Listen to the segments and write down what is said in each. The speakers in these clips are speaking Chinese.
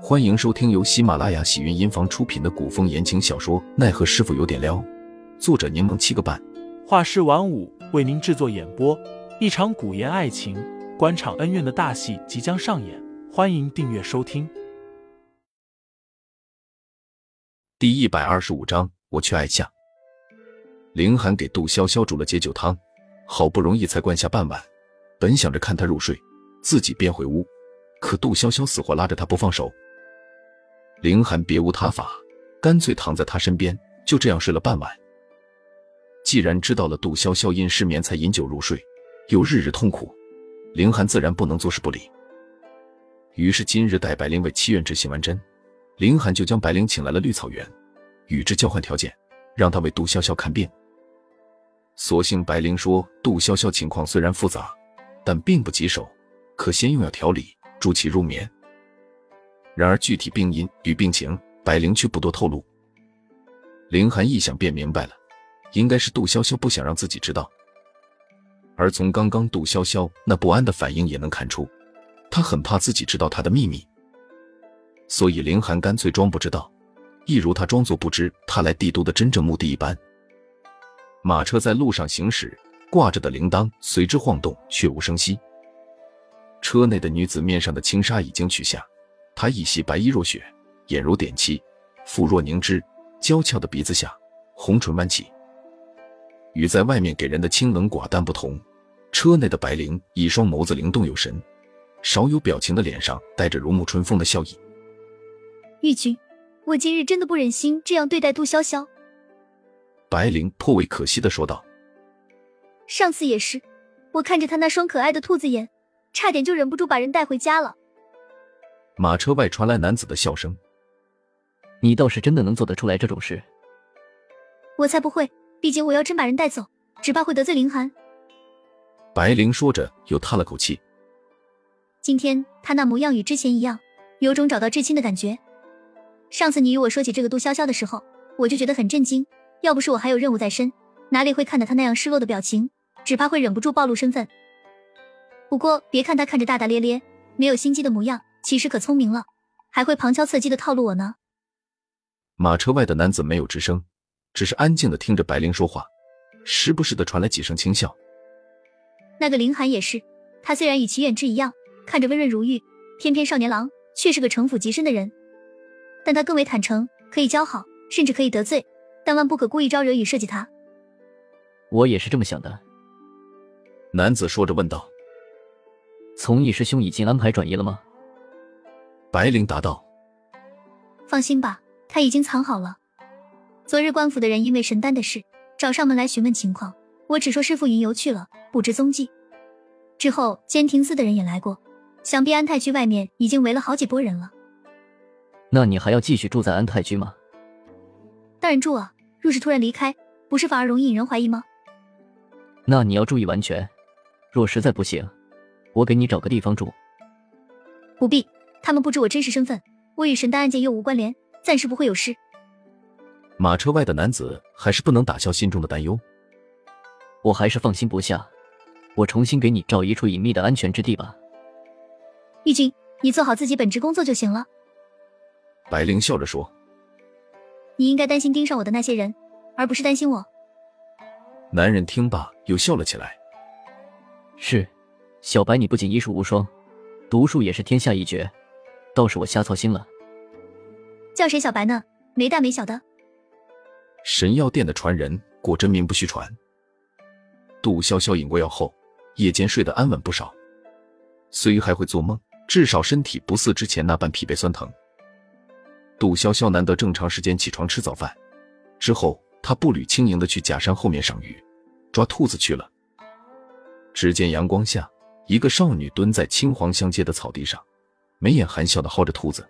欢迎收听由喜马拉雅喜云音房出品的古风言情小说《奈何师傅有点撩》，作者柠檬七个半，画师晚舞为您制作演播。一场古言爱情、官场恩怨的大戏即将上演，欢迎订阅收听。第一百二十五章，我去爱夏。凌寒给杜潇潇煮了解酒汤，好不容易才灌下半碗，本想着看他入睡，自己便回屋，可杜潇潇死活拉着他不放手。凌寒别无他法，干脆躺在他身边，就这样睡了半晚。既然知道了杜潇潇因失眠才饮酒入睡，又日日痛苦，凌寒自然不能坐视不理。于是今日带白灵为七院之行完针，凌寒就将白灵请来了绿草原，与之交换条件，让他为杜潇潇看病。所幸白灵说，杜潇潇情况虽然复杂，但并不棘手，可先用药调理，助其入眠。然而具体病因与病情，白灵却不多透露。凌寒一想便明白了，应该是杜潇潇不想让自己知道。而从刚刚杜潇潇那不安的反应也能看出，他很怕自己知道他的秘密。所以凌寒干脆装不知道，一如他装作不知他来帝都的真正目的一般。马车在路上行驶，挂着的铃铛随之晃动，却无声息。车内的女子面上的轻纱已经取下。她一袭白衣若雪，眼如点漆，肤若凝脂，娇俏的鼻子下，红唇弯起。与在外面给人的清冷寡淡不同，车内的白灵一双眸子灵动有神，少有表情的脸上带着如沐春风的笑意。玉君，我今日真的不忍心这样对待杜潇潇。白灵颇为可惜的说道：“上次也是，我看着他那双可爱的兔子眼，差点就忍不住把人带回家了。”马车外传来男子的笑声：“你倒是真的能做得出来这种事？我才不会！毕竟我要真把人带走，只怕会得罪凌寒。”白灵说着，又叹了口气：“今天他那模样与之前一样，有种找到至亲的感觉。上次你与我说起这个杜潇潇的时候，我就觉得很震惊。要不是我还有任务在身，哪里会看到他那样失落的表情？只怕会忍不住暴露身份。不过别看他看着大大咧咧，没有心机的模样。”其实可聪明了，还会旁敲侧击的套路我呢。马车外的男子没有吱声，只是安静的听着白灵说话，时不时的传来几声轻笑。那个凌寒也是，他虽然与齐远之一样，看着温润如玉，翩翩少年郎却是个城府极深的人。但他更为坦诚，可以交好，甚至可以得罪，但万不可故意招惹与设计他。我也是这么想的。男子说着问道：“从义师兄已经安排转移了吗？”白灵答道：“放心吧，他已经藏好了。昨日官府的人因为神丹的事找上门来询问情况，我只说师傅云游去了，不知踪迹。之后监亭司的人也来过，想必安泰居外面已经围了好几拨人了。那你还要继续住在安泰居吗？当然住啊！若是突然离开，不是反而容易引人怀疑吗？那你要注意完全。若实在不行，我给你找个地方住。不必。”他们不知我真实身份，我与神丹案件又无关联，暂时不会有事。马车外的男子还是不能打消心中的担忧，我还是放心不下。我重新给你找一处隐秘的安全之地吧。玉君，你做好自己本职工作就行了。白灵笑着说：“你应该担心盯上我的那些人，而不是担心我。”男人听罢又笑了起来：“是，小白，你不仅医术无双，毒术也是天下一绝。”倒是我瞎操心了。叫谁小白呢？没大没小的。神药店的传人果真名不虚传。杜潇潇饮过药后，夜间睡得安稳不少，虽还会做梦，至少身体不似之前那般疲惫酸疼。杜潇潇难得正常时间起床吃早饭，之后他步履轻盈的去假山后面赏鱼，抓兔子去了。只见阳光下，一个少女蹲在青黄相接的草地上。眉眼含笑的薅着兔子，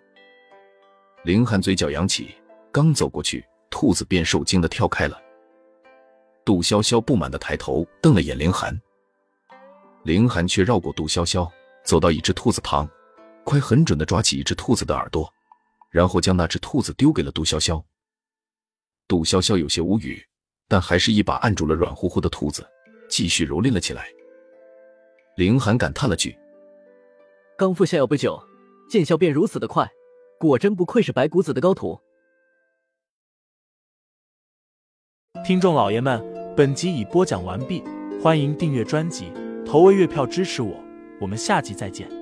凌寒嘴角扬起，刚走过去，兔子便受惊的跳开了。杜潇潇不满的抬头瞪了眼凌寒，凌寒却绕过杜潇潇，走到一只兔子旁，快很准的抓起一只兔子的耳朵，然后将那只兔子丢给了杜潇潇。杜潇潇有些无语，但还是一把按住了软乎乎的兔子，继续蹂躏了起来。凌寒感叹了句：“刚服下药不久。”见效便如此的快，果真不愧是白骨子的高徒。听众老爷们，本集已播讲完毕，欢迎订阅专辑，投喂月票支持我，我们下集再见。